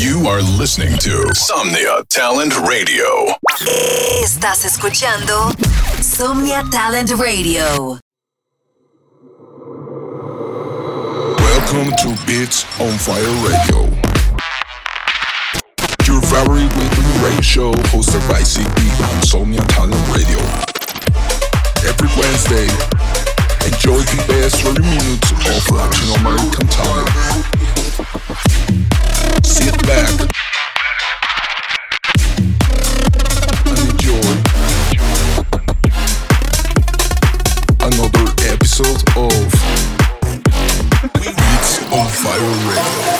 You are listening to Somnia Talent Radio. Estás escuchando Somnia Talent Radio. Welcome to Beats on Fire Radio. Your favorite weekly radio show hosted by CB on Somnia Talent Radio. Every Wednesday, enjoy the best 30 minutes of Latin American talent. Sit back and another episode of on Fire Radio.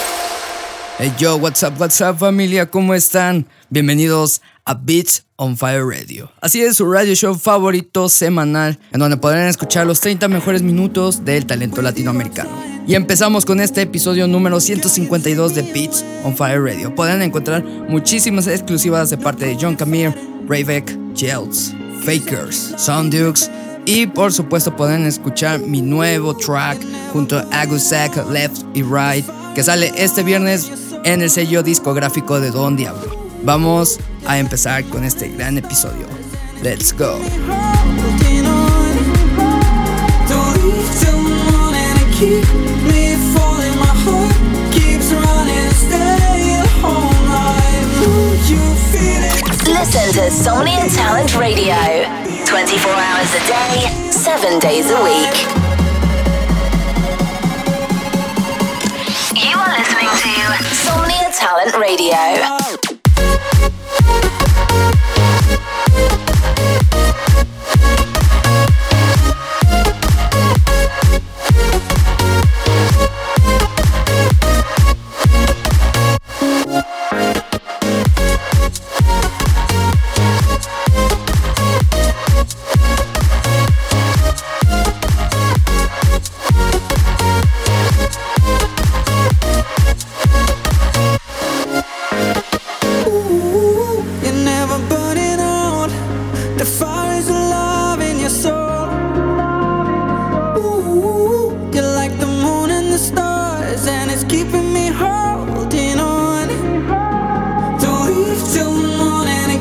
Hey yo, what's up, what's up familia, ¿cómo están? Bienvenidos a Beats on Fire Radio. Así es su radio show favorito semanal, en donde podrán escuchar los 30 mejores minutos del talento latinoamericano. Y empezamos con este episodio número 152 de Beats on Fire Radio. Podrán encontrar muchísimas exclusivas de parte de John Camille, Rayvek, Jelts, Fakers, Sounddukes y por supuesto podrán escuchar mi nuevo track junto a Agusak Left y Right que sale este viernes en el sello discográfico de Don Diablo. Vamos a empezar con este gran episodio. Let's go. Listen to Somnia Talent Radio 24 hours a day, 7 days a week. You are listening to Somnia Talent Radio.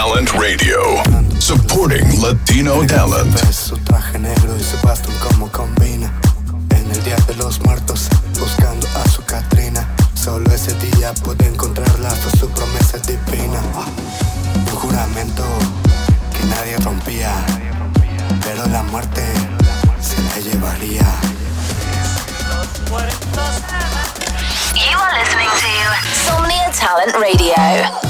Talent Radio. Supporting Latino talent. Su traje negro y Sebastián como combina. En el día de los muertos, buscando a su Catrina. Solo ese día puede encontrarla, su promesa divina. Un juramento que nadie rompía. Pero la muerte se la llevaría. You are listening to Somnia Talent Radio.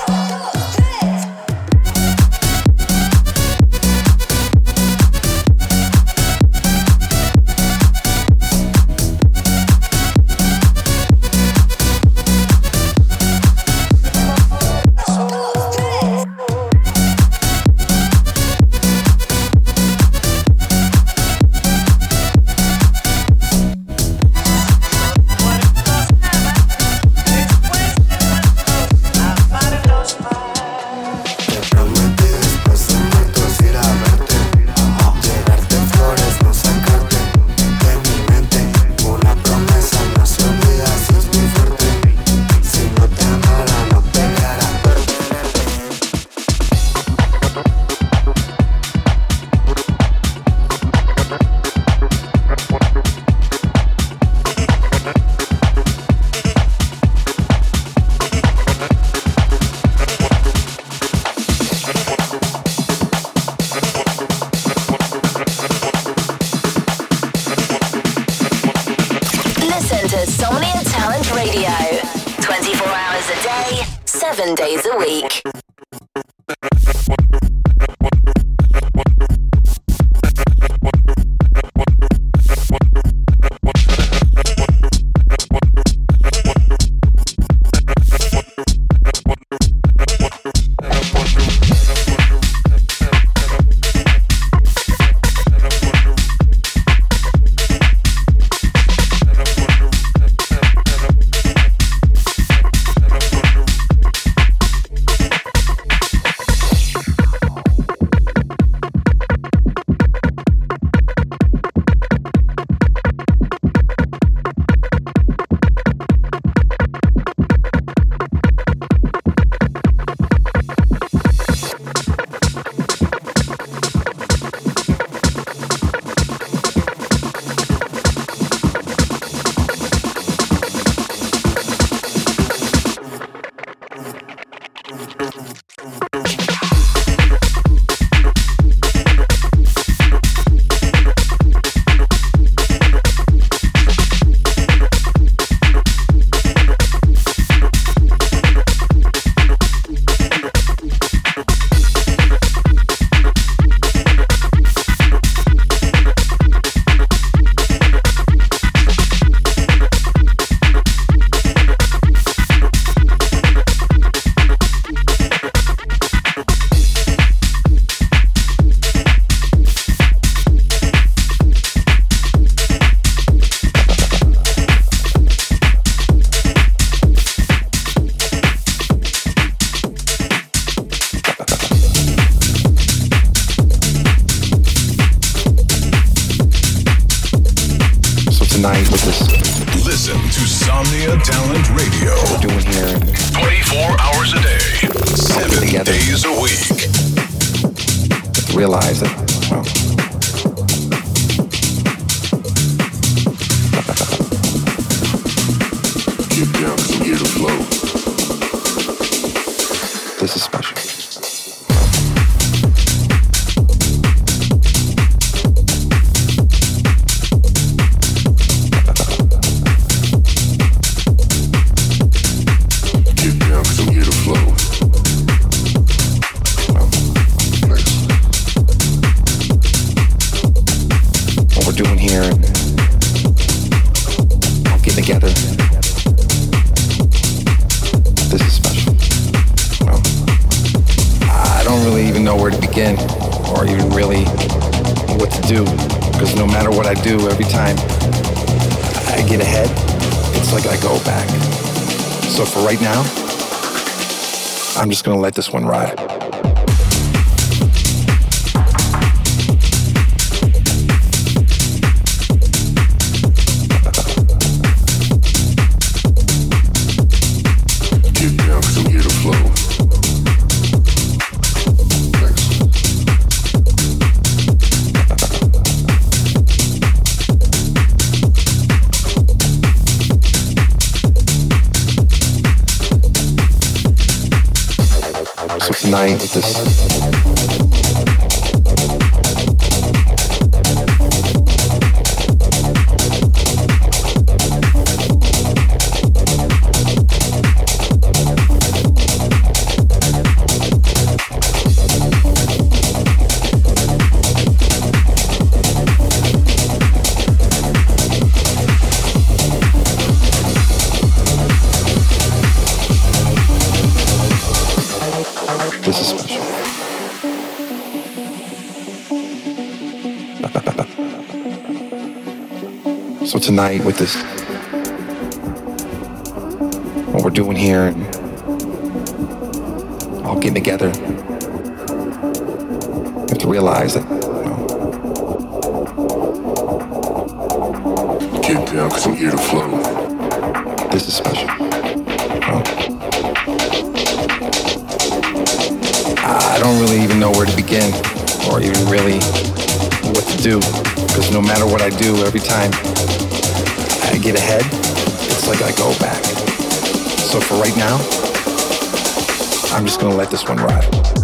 Media Talent Radio. Doing here. 24 hours a day, seven days a week. Realize that begin or even really what to do. Because no matter what I do, every time I get ahead, it's like I go back. So for right now, I'm just going to let this one ride. ninth tonight with this, what we're doing here, and all getting together, you have to realize that, you know, Get down, cause I'm here to flow. this is special. I don't really even know where to begin or even really what to do because no matter what I do, every time I get ahead, it's like I go back. So for right now, I'm just gonna let this one ride.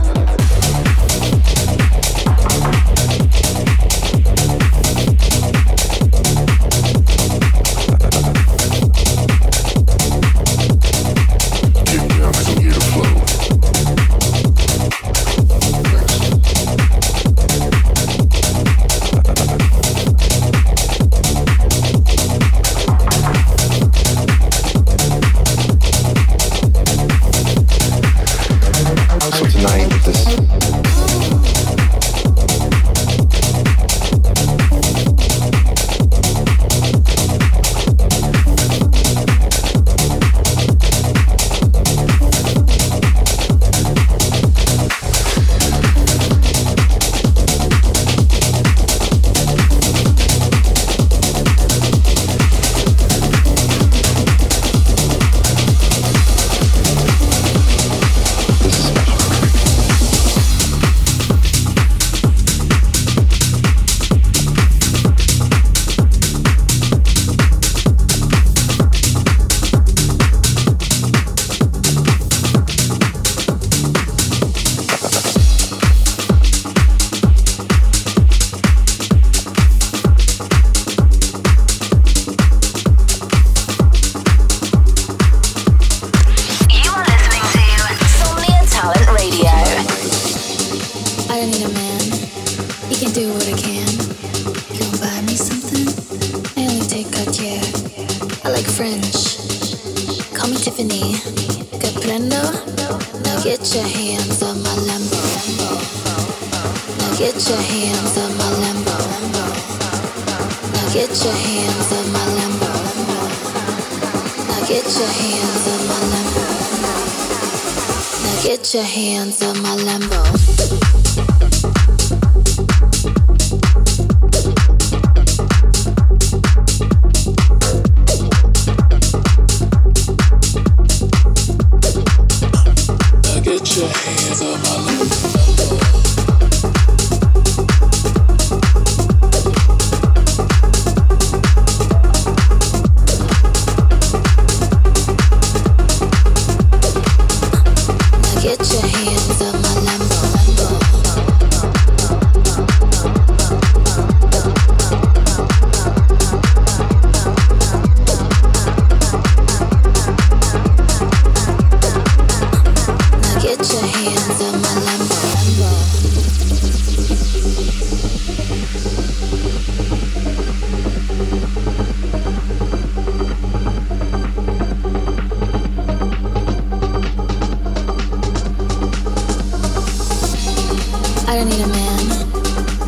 Your hands on my lap.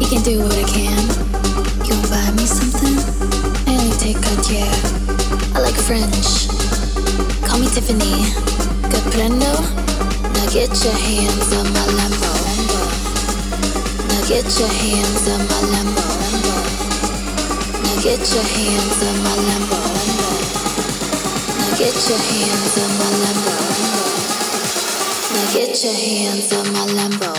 Can do what I can. You wanna buy me something? I only take Cartier. I like French. Call me Tiffany. Que? Now get your hands on my Lambo. Now get your hands on my Lambo. Now get your hands on my Lambo. Now get your hands on my Lambo. Now get your hands on my Lambo.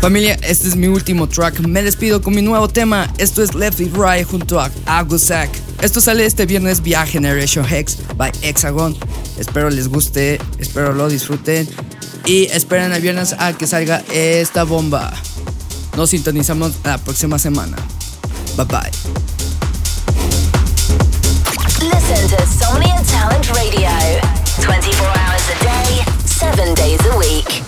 Familia, este es mi último track. Me despido con mi nuevo tema. Esto es Left y Right junto a Agusak. Esto sale este viernes vía Generation Hex by Hexagon. Espero les guste, espero lo disfruten y esperen el viernes a que salga esta bomba. Nos sintonizamos la próxima semana. Bye bye. Listen to Somnia Talent Radio 24 hours a day, 7 days a week.